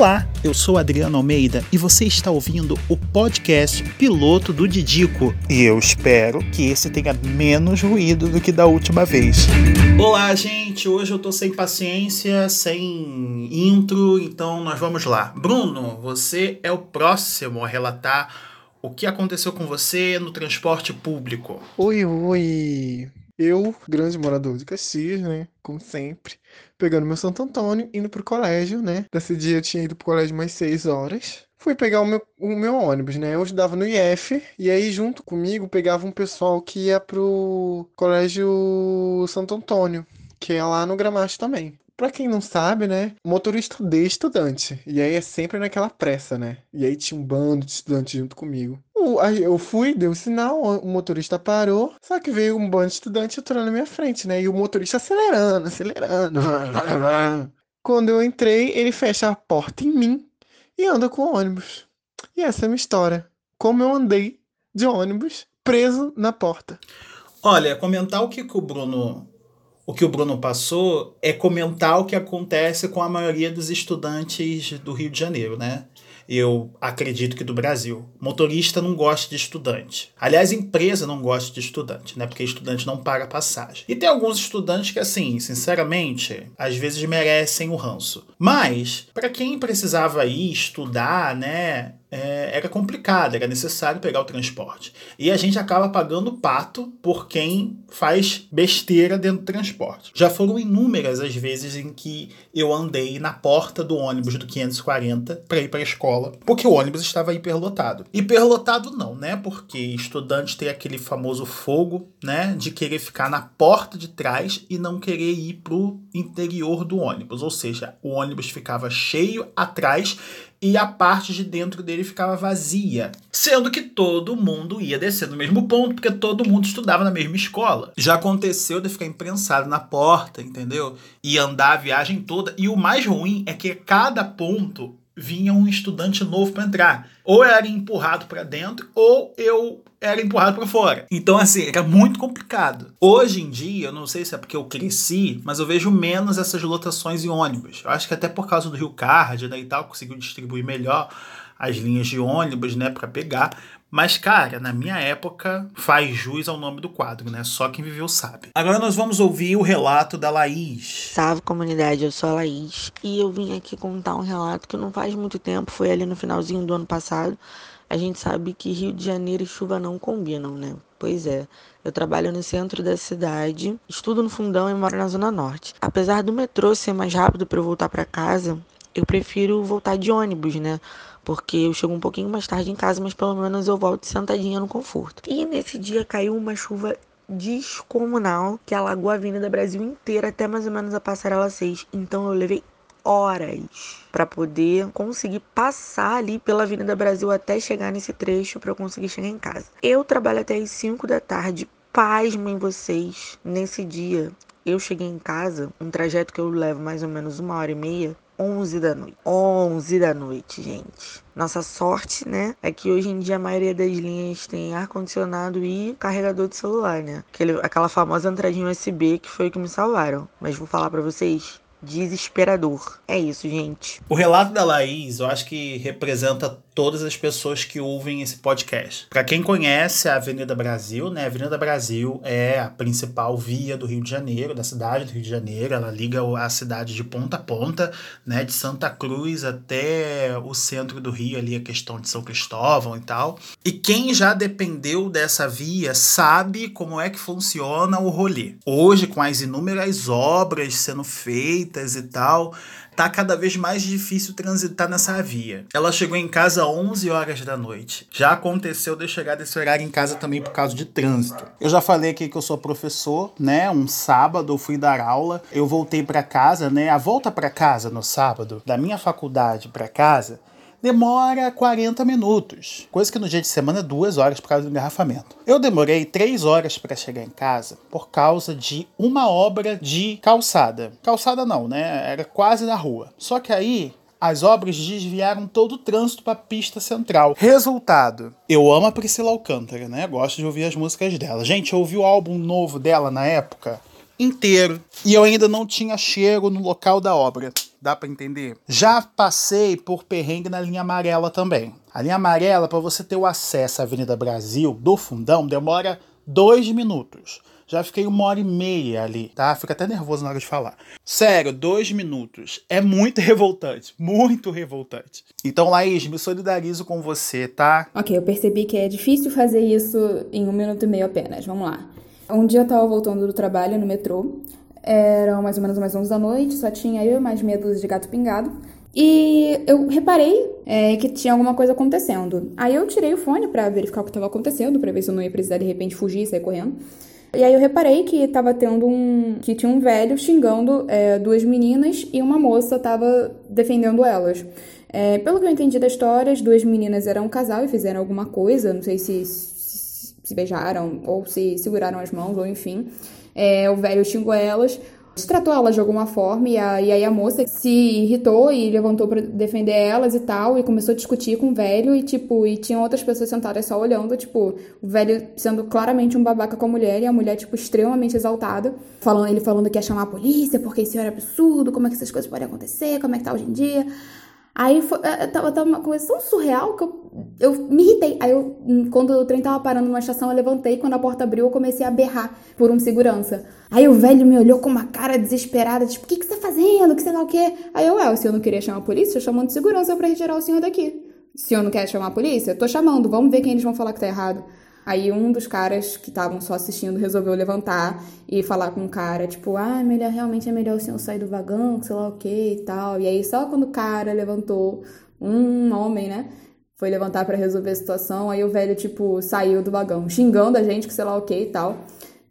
Olá, eu sou Adriano Almeida e você está ouvindo o podcast Piloto do Didico. E eu espero que esse tenha menos ruído do que da última vez. Olá, gente. Hoje eu tô sem paciência, sem intro, então nós vamos lá. Bruno, você é o próximo a relatar o que aconteceu com você no transporte público. Oi, oi. Eu, grande morador de Caxias, né? Como sempre, pegando meu Santo Antônio, indo pro colégio, né? Nesse dia eu tinha ido pro colégio mais seis horas. Fui pegar o meu, o meu ônibus, né? Eu estudava no IF, e aí junto comigo pegava um pessoal que ia pro colégio Santo Antônio, que é lá no Gramacho também. Pra quem não sabe, né? Motorista de estudante. E aí é sempre naquela pressa, né? E aí tinha um bando de estudantes junto comigo. Eu fui, dei um sinal, o motorista parou, só que veio um bando de estudante entrando na minha frente, né? E o motorista acelerando, acelerando. Quando eu entrei, ele fecha a porta em mim e anda com o ônibus. E essa é a minha história. Como eu andei de ônibus preso na porta. Olha, comentar o que, que o Bruno o que o Bruno passou é comentar o que acontece com a maioria dos estudantes do Rio de Janeiro, né? Eu acredito que do Brasil. Motorista não gosta de estudante. Aliás, empresa não gosta de estudante, né? Porque estudante não paga passagem. E tem alguns estudantes que, assim, sinceramente, às vezes merecem o ranço. Mas, para quem precisava ir estudar, né? É, era complicado, era necessário pegar o transporte. E a gente acaba pagando pato por quem faz besteira dentro do transporte. Já foram inúmeras as vezes em que eu andei na porta do ônibus do 540 para ir para a escola, porque o ônibus estava hiperlotado. Hiperlotado não, né? Porque estudantes têm aquele famoso fogo, né? De querer ficar na porta de trás e não querer ir pro interior do ônibus. Ou seja, o ônibus ficava cheio atrás e a parte de dentro dele ficava vazia. Sendo que todo mundo ia descer no mesmo ponto, porque todo mundo estudava na mesma escola. Já aconteceu de ficar imprensado na porta, entendeu? E andar a viagem toda. E o mais ruim é que cada ponto vinha um estudante novo para entrar. Ou era empurrado para dentro, ou eu era empurrado para fora. Então, assim, era muito complicado. Hoje em dia, eu não sei se é porque eu cresci, mas eu vejo menos essas lotações em ônibus. Eu acho que até por causa do Rio Card né, e tal, conseguiu distribuir melhor as linhas de ônibus, né, para pegar. Mas, cara, na minha época, faz jus ao nome do quadro, né? Só quem viveu sabe. Agora nós vamos ouvir o relato da Laís. Salve comunidade, eu sou a Laís e eu vim aqui contar um relato que não faz muito tempo, foi ali no finalzinho do ano passado. A gente sabe que Rio de Janeiro e chuva não combinam, né? Pois é. Eu trabalho no centro da cidade, estudo no fundão e moro na zona norte. Apesar do metrô ser mais rápido para eu voltar para casa, eu prefiro voltar de ônibus, né? Porque eu chego um pouquinho mais tarde em casa, mas pelo menos eu volto sentadinha no conforto. E nesse dia caiu uma chuva descomunal que alagou a Avenida Brasil inteira até mais ou menos a Passarela 6. Então eu levei horas para poder conseguir passar ali pela Avenida Brasil até chegar nesse trecho para eu conseguir chegar em casa. Eu trabalho até as 5 da tarde. Pasmem vocês, nesse dia eu cheguei em casa, um trajeto que eu levo mais ou menos uma hora e meia, 11 da noite. 11 da noite, gente. Nossa sorte, né, é que hoje em dia a maioria das linhas tem ar-condicionado e carregador de celular, né? Aquele, aquela famosa entradinha USB que foi o que me salvaram. Mas vou falar para vocês, desesperador. É isso, gente. O relato da Laís, eu acho que representa todas as pessoas que ouvem esse podcast. Para quem conhece a Avenida Brasil, né? A Avenida Brasil é a principal via do Rio de Janeiro, da cidade do Rio de Janeiro. Ela liga a cidade de ponta a ponta, né? De Santa Cruz até o centro do Rio, ali a questão de São Cristóvão e tal. E quem já dependeu dessa via sabe como é que funciona o rolê. Hoje, com as inúmeras obras sendo feitas e tal, tá cada vez mais difícil transitar nessa via. Ela chegou em casa 11 horas da noite. Já aconteceu de chegar desse horário em casa também por causa de trânsito. Eu já falei aqui que eu sou professor, né? Um sábado eu fui dar aula, eu voltei para casa, né? A volta para casa no sábado da minha faculdade para casa demora 40 minutos. Coisa que no dia de semana é duas horas por causa do engarrafamento. Eu demorei três horas para chegar em casa por causa de uma obra de calçada. Calçada não, né? Era quase na rua. Só que aí as obras desviaram todo o trânsito para a pista central. Resultado: eu amo a Priscila Alcântara, né? Gosto de ouvir as músicas dela. Gente, eu ouvi o álbum novo dela na época inteiro e eu ainda não tinha cheiro no local da obra. Dá para entender? Já passei por perrengue na linha amarela também. A linha amarela, para você ter o acesso à Avenida Brasil do fundão, demora dois minutos. Já fiquei uma hora e meia ali, tá? Fica até nervoso na hora de falar. Sério, dois minutos. É muito revoltante. Muito revoltante. Então, Laís, me solidarizo com você, tá? Ok, eu percebi que é difícil fazer isso em um minuto e meio apenas. Vamos lá. Um dia eu tava voltando do trabalho no metrô. Eram mais ou menos umas 11 da noite, só tinha eu e mais meia dúzia de gato pingado. E eu reparei é, que tinha alguma coisa acontecendo. Aí eu tirei o fone para verificar o que estava acontecendo, para ver se eu não ia precisar de repente fugir e sair correndo. E aí eu reparei que tava tendo um. que tinha um velho xingando é, duas meninas e uma moça tava defendendo elas. É, pelo que eu entendi da história, as duas meninas eram um casal e fizeram alguma coisa, não sei se se, se beijaram ou se seguraram as mãos, ou enfim. É, o velho xingou elas. Tratou elas de alguma forma e, a, e aí a moça se irritou e levantou para defender elas e tal e começou a discutir com o velho e tipo e tinha outras pessoas sentadas só olhando tipo o velho sendo claramente um babaca com a mulher e a mulher tipo extremamente exaltada falando ele falando que ia chamar a polícia porque isso era absurdo como é que essas coisas podem acontecer como é que tá hoje em dia Aí foi, é, é, tava, tava, uma coisa tão surreal que eu, eu me irritei. Aí eu, quando o trem tava parando numa estação, eu levantei. Quando a porta abriu, eu comecei a berrar por um segurança. Aí o velho me olhou com uma cara desesperada, tipo, o que, que você tá fazendo? Que sei lá o quê? Aí eu, é, o senhor não queria chamar a polícia? Eu chamando de segurança pra retirar o senhor daqui. O senhor não quer chamar a polícia? Eu tô chamando, vamos ver quem eles vão falar que tá errado. Aí um dos caras que estavam só assistindo resolveu levantar e falar com o cara, tipo, ah, melhor, realmente é melhor o senhor sair do vagão, sei lá o que e tal. E aí só quando o cara levantou, um homem, né, foi levantar para resolver a situação, aí o velho, tipo, saiu do vagão, xingando a gente, que sei lá o que e tal.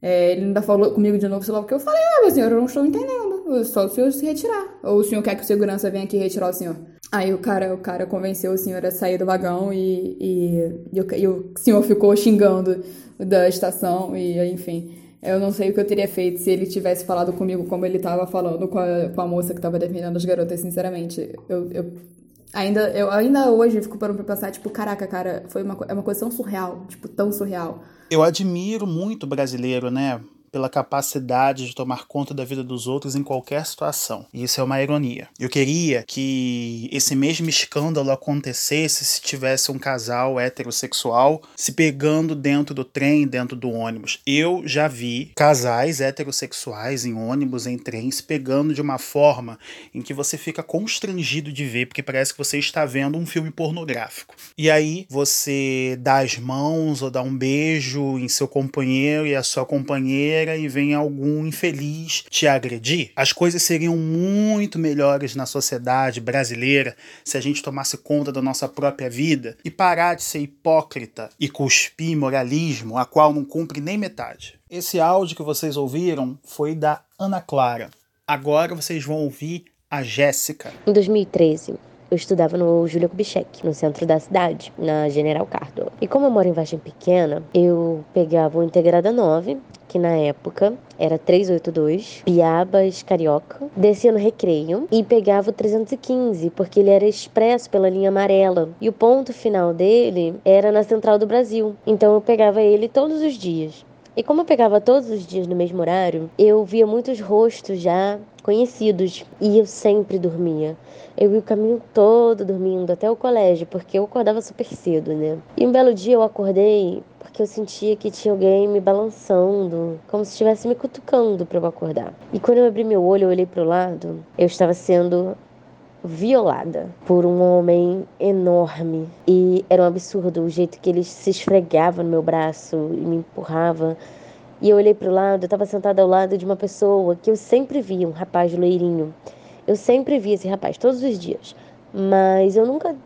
É, ele ainda falou comigo de novo, sei lá o que. Eu falei, ah, meu senhor, eu não estou entendendo. Só o senhor se retirar. Ou o senhor quer que o segurança venha aqui retirar o senhor? Aí o cara, o cara convenceu o senhor a sair do vagão e, e, e, o, e o senhor ficou xingando da estação e enfim. Eu não sei o que eu teria feito se ele tivesse falado comigo como ele estava falando com a, com a moça que estava defendendo as garotas, sinceramente. Eu, eu, ainda, eu ainda hoje fico parando pra pensar, tipo, caraca, cara, foi uma, é uma coisa tão surreal, tipo, tão surreal. Eu admiro muito o brasileiro, né? Pela capacidade de tomar conta da vida dos outros em qualquer situação. E isso é uma ironia. Eu queria que esse mesmo escândalo acontecesse se tivesse um casal heterossexual se pegando dentro do trem, dentro do ônibus. Eu já vi casais heterossexuais em ônibus, em trem, se pegando de uma forma em que você fica constrangido de ver, porque parece que você está vendo um filme pornográfico. E aí você dá as mãos ou dá um beijo em seu companheiro e a sua companheira e vem algum infeliz te agredir, as coisas seriam muito melhores na sociedade brasileira se a gente tomasse conta da nossa própria vida e parar de ser hipócrita e cuspir moralismo, a qual não cumpre nem metade. Esse áudio que vocês ouviram foi da Ana Clara. Agora vocês vão ouvir a Jéssica. Em 2013, eu estudava no Júlio Kubitschek, no centro da cidade, na General Cardo. E como eu moro em Vargem Pequena, eu pegava o Integrada 9, que na época era 382, Piabas Carioca, descia no Recreio e pegava o 315, porque ele era expresso pela linha amarela. E o ponto final dele era na Central do Brasil. Então eu pegava ele todos os dias. E como eu pegava todos os dias no mesmo horário, eu via muitos rostos já conhecidos e eu sempre dormia. Eu ia o caminho todo dormindo até o colégio, porque eu acordava super cedo, né? E um belo dia eu acordei porque eu sentia que tinha alguém me balançando, como se estivesse me cutucando para eu acordar. E quando eu abri meu olho, eu olhei para o lado, eu estava sendo violada por um homem enorme e era um absurdo o jeito que ele se esfregava no meu braço e me empurrava. E eu olhei para o lado, eu estava sentada ao lado de uma pessoa que eu sempre via, um rapaz loirinho. Eu sempre via esse rapaz todos os dias, mas eu nunca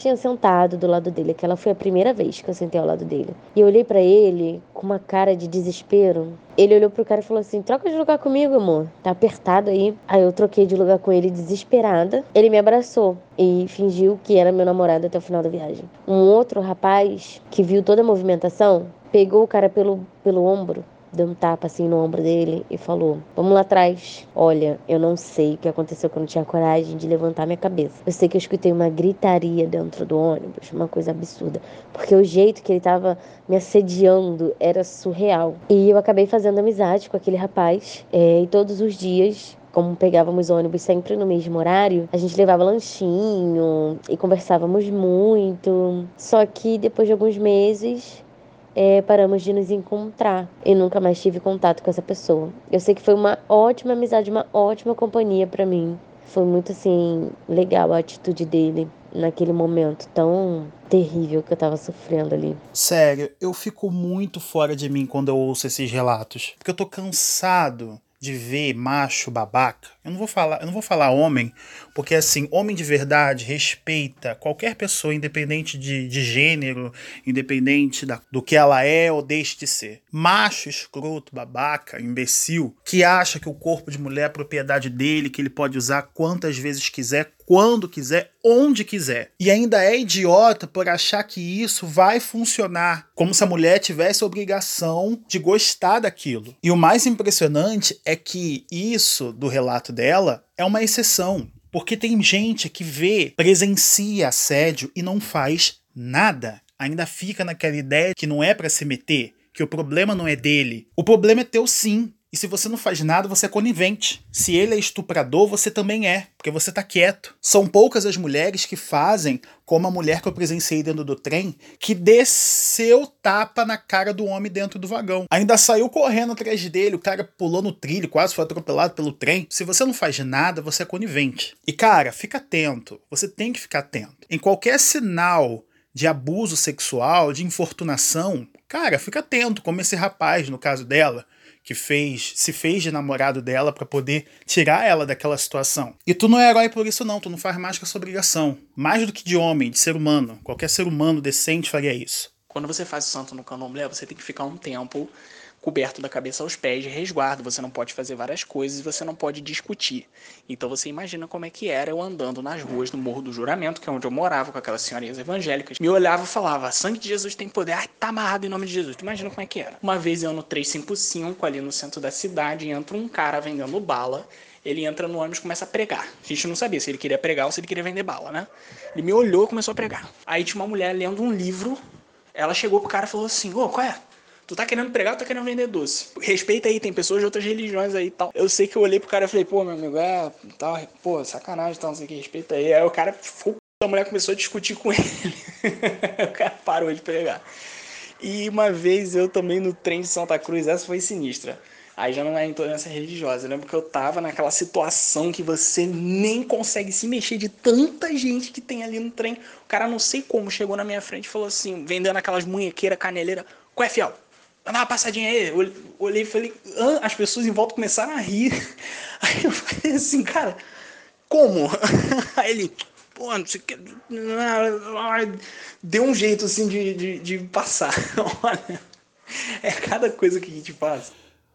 tinha sentado do lado dele. Aquela foi a primeira vez que eu sentei ao lado dele. E eu olhei para ele com uma cara de desespero. Ele olhou pro cara e falou assim: Troca de lugar comigo, amor. Tá apertado aí. Aí eu troquei de lugar com ele desesperada. Ele me abraçou e fingiu que era meu namorado até o final da viagem. Um outro rapaz que viu toda a movimentação pegou o cara pelo, pelo ombro deu um tapa assim no ombro dele e falou: Vamos lá atrás. Olha, eu não sei o que aconteceu quando eu não tinha coragem de levantar minha cabeça. Eu sei que eu escutei uma gritaria dentro do ônibus, uma coisa absurda. Porque o jeito que ele tava me assediando era surreal. E eu acabei fazendo amizade com aquele rapaz. É, e todos os dias como pegávamos ônibus sempre no mesmo horário, a gente levava lanchinho e conversávamos muito. Só que depois de alguns meses, é, paramos de nos encontrar e nunca mais tive contato com essa pessoa. Eu sei que foi uma ótima amizade, uma ótima companhia para mim. Foi muito assim legal a atitude dele naquele momento tão terrível que eu tava sofrendo ali. Sério, eu fico muito fora de mim quando eu ouço esses relatos, porque eu tô cansado de ver macho babaca. Eu não vou falar, eu não vou falar homem, porque assim, homem de verdade respeita qualquer pessoa, independente de, de gênero, independente da, do que ela é ou deixe de ser. Macho escroto, babaca, imbecil, que acha que o corpo de mulher é propriedade dele, que ele pode usar quantas vezes quiser, quando quiser, onde quiser. E ainda é idiota por achar que isso vai funcionar, como se a mulher tivesse a obrigação de gostar daquilo. E o mais impressionante é que isso do relato dela é uma exceção. Porque tem gente que vê, presencia assédio e não faz nada. Ainda fica naquela ideia que não é para se meter, que o problema não é dele. O problema é teu sim. E se você não faz nada, você é conivente. Se ele é estuprador, você também é, porque você tá quieto. São poucas as mulheres que fazem como a mulher que eu presenciei dentro do trem, que desceu tapa na cara do homem dentro do vagão. Ainda saiu correndo atrás dele, o cara pulou no trilho, quase foi atropelado pelo trem. Se você não faz nada, você é conivente. E cara, fica atento. Você tem que ficar atento. Em qualquer sinal de abuso sexual, de infortunação, cara, fica atento, como esse rapaz, no caso dela que fez, se fez de namorado dela para poder tirar ela daquela situação. E tu não é herói por isso não, tu não faz mais que a sua obrigação. Mais do que de homem, de ser humano. Qualquer ser humano decente faria isso. Quando você faz o santo no candomblé, você tem que ficar um tempo coberto da cabeça aos pés de resguardo. Você não pode fazer várias coisas e você não pode discutir. Então você imagina como é que era eu andando nas ruas do Morro do Juramento, que é onde eu morava com aquelas senhorinhas evangélicas. Me olhava e falava: sangue de Jesus tem poder. Ai, tá amarrado em nome de Jesus. Tu imagina como é que era. Uma vez eu no 355, ali no centro da cidade, entra um cara vendendo bala ele entra no ônibus e começa a pregar. A gente não sabia se ele queria pregar ou se ele queria vender bala, né? Ele me olhou e começou a pregar. Aí tinha uma mulher lendo um livro. Ela chegou pro cara e falou assim: Ô, qual é? Tu tá querendo pregar ou tá querendo vender doce? Respeita aí, tem pessoas de outras religiões aí e tal. Eu sei que eu olhei pro cara e falei, pô, meu amigo, é, tal, pô, sacanagem, tal, não sei o que, respeita aí. Aí o cara a mulher começou a discutir com ele. o cara parou de pregar. E uma vez eu também no trem de Santa Cruz, essa foi sinistra. Aí já não é intolerância religiosa. Eu lembro que eu tava naquela situação que você nem consegue se mexer de tanta gente que tem ali no trem. O cara, não sei como, chegou na minha frente e falou assim, vendendo aquelas munhequeiras caneleira. Qual é, fiel? Dá uma passadinha aí. olhei e falei, ah, as pessoas em volta começaram a rir. Aí eu falei assim, cara, como? Aí ele, pô, não sei o que. Deu um jeito assim de, de, de passar. Olha, é cada coisa que a gente faz.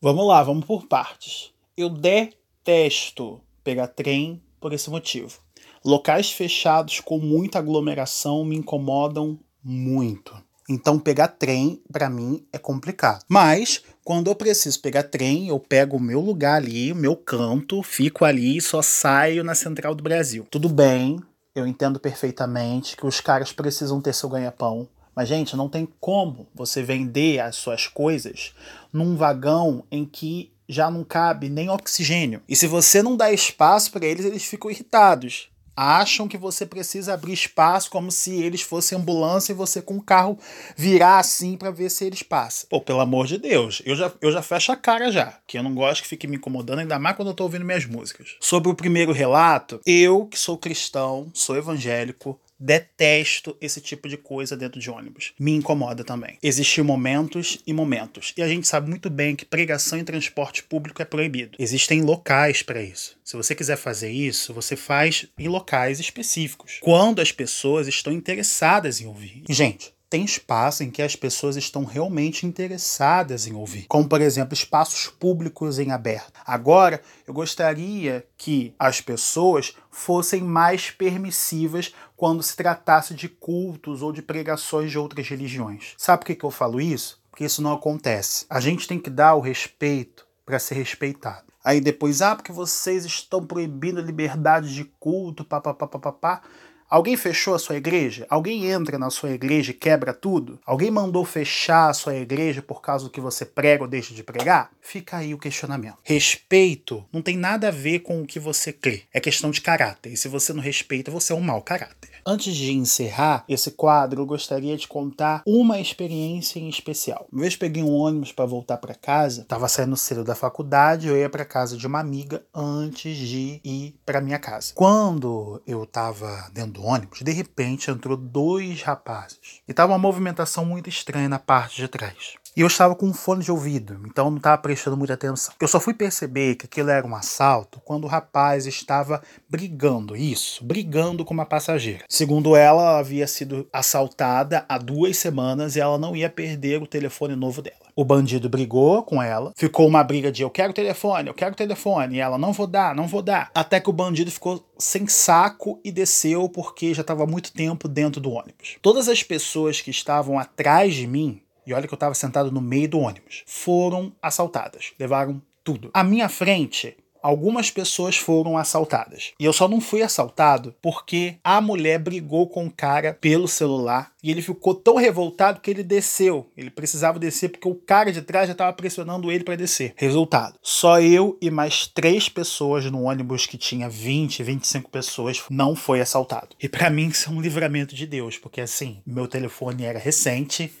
Vamos lá, vamos por partes. Eu detesto pegar trem por esse motivo. Locais fechados com muita aglomeração me incomodam muito. Então pegar trem para mim é complicado. Mas quando eu preciso pegar trem, eu pego o meu lugar ali, o meu canto, fico ali e só saio na Central do Brasil. Tudo bem, eu entendo perfeitamente que os caras precisam ter seu ganha-pão. Mas, gente, não tem como você vender as suas coisas num vagão em que já não cabe nem oxigênio. E se você não dá espaço para eles, eles ficam irritados acham que você precisa abrir espaço como se eles fossem ambulância e você com o carro virar assim para ver se eles passam. Pô, pelo amor de Deus, eu já, eu já fecho a cara já, que eu não gosto que fique me incomodando, ainda mais quando eu tô ouvindo minhas músicas. Sobre o primeiro relato, eu que sou cristão, sou evangélico, Detesto esse tipo de coisa dentro de ônibus. Me incomoda também. Existem momentos e momentos. E a gente sabe muito bem que pregação em transporte público é proibido. Existem locais para isso. Se você quiser fazer isso, você faz em locais específicos. Quando as pessoas estão interessadas em ouvir. gente, tem espaço em que as pessoas estão realmente interessadas em ouvir, como por exemplo espaços públicos em aberto. Agora, eu gostaria que as pessoas fossem mais permissivas quando se tratasse de cultos ou de pregações de outras religiões. Sabe por que, que eu falo isso? Porque isso não acontece. A gente tem que dar o respeito para ser respeitado. Aí depois, ah, porque vocês estão proibindo a liberdade de culto, papapá, papapá. Alguém fechou a sua igreja? Alguém entra na sua igreja e quebra tudo? Alguém mandou fechar a sua igreja por causa do que você prega ou deixa de pregar? Fica aí o questionamento. Respeito não tem nada a ver com o que você crê. É questão de caráter. E se você não respeita, você é um mau caráter. Antes de encerrar esse quadro, eu gostaria de contar uma experiência em especial. Uma vez peguei um ônibus para voltar para casa, estava saindo cedo da faculdade, eu ia para casa de uma amiga antes de ir para minha casa. Quando eu estava dentro do ônibus, de repente entrou dois rapazes. E tava uma movimentação muito estranha na parte de trás. E eu estava com um fone de ouvido, então não estava prestando muita atenção. Eu só fui perceber que aquilo era um assalto quando o rapaz estava brigando, isso, brigando com uma passageira. Segundo ela, ela havia sido assaltada há duas semanas e ela não ia perder o telefone novo dela. O bandido brigou com ela, ficou uma briga de eu quero telefone, eu quero telefone, e ela não vou dar, não vou dar. Até que o bandido ficou sem saco e desceu porque já estava muito tempo dentro do ônibus. Todas as pessoas que estavam atrás de mim e olha que eu estava sentado no meio do ônibus, foram assaltadas, levaram tudo. À minha frente, algumas pessoas foram assaltadas. E eu só não fui assaltado porque a mulher brigou com o cara pelo celular e ele ficou tão revoltado que ele desceu. Ele precisava descer porque o cara de trás já estava pressionando ele para descer. Resultado: só eu e mais três pessoas no ônibus que tinha 20, 25 pessoas não foi assaltado. E para mim isso é um livramento de Deus, porque assim, meu telefone era recente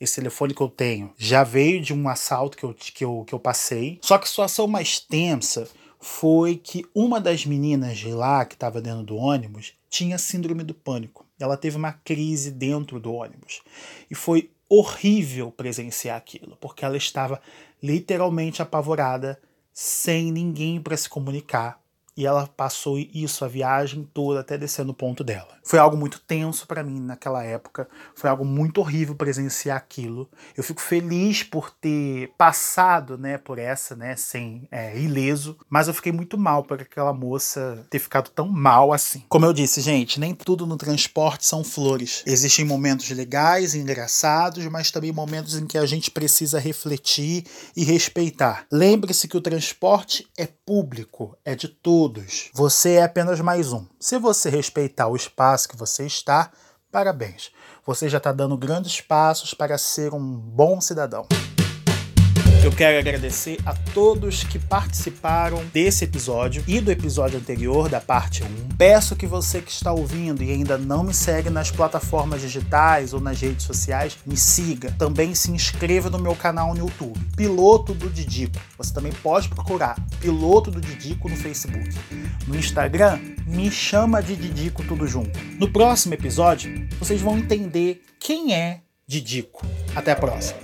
esse telefone que eu tenho já veio de um assalto que eu, que eu, que eu passei. Só que a situação mais tensa foi que uma das meninas de lá, que estava dentro do ônibus, tinha síndrome do pânico. Ela teve uma crise dentro do ônibus. E foi horrível presenciar aquilo, porque ela estava literalmente apavorada, sem ninguém para se comunicar, e ela passou isso a viagem toda até descer no ponto dela. Foi algo muito tenso para mim naquela época, foi algo muito horrível presenciar aquilo. Eu fico feliz por ter passado, né, por essa, né, sem é, ileso, mas eu fiquei muito mal por aquela moça ter ficado tão mal assim. Como eu disse, gente, nem tudo no transporte são flores. Existem momentos legais e engraçados, mas também momentos em que a gente precisa refletir e respeitar. Lembre-se que o transporte é público, é de todos todos. Você é apenas mais um. Se você respeitar o espaço que você está, parabéns. Você já está dando grandes passos para ser um bom cidadão. Eu quero agradecer a todos que participaram desse episódio e do episódio anterior, da parte 1. Peço que você que está ouvindo e ainda não me segue nas plataformas digitais ou nas redes sociais, me siga. Também se inscreva no meu canal no YouTube, Piloto do Didico. Você também pode procurar Piloto do Didico no Facebook. No Instagram, me chama de Didico tudo junto. No próximo episódio, vocês vão entender quem é Didico. Até a próxima.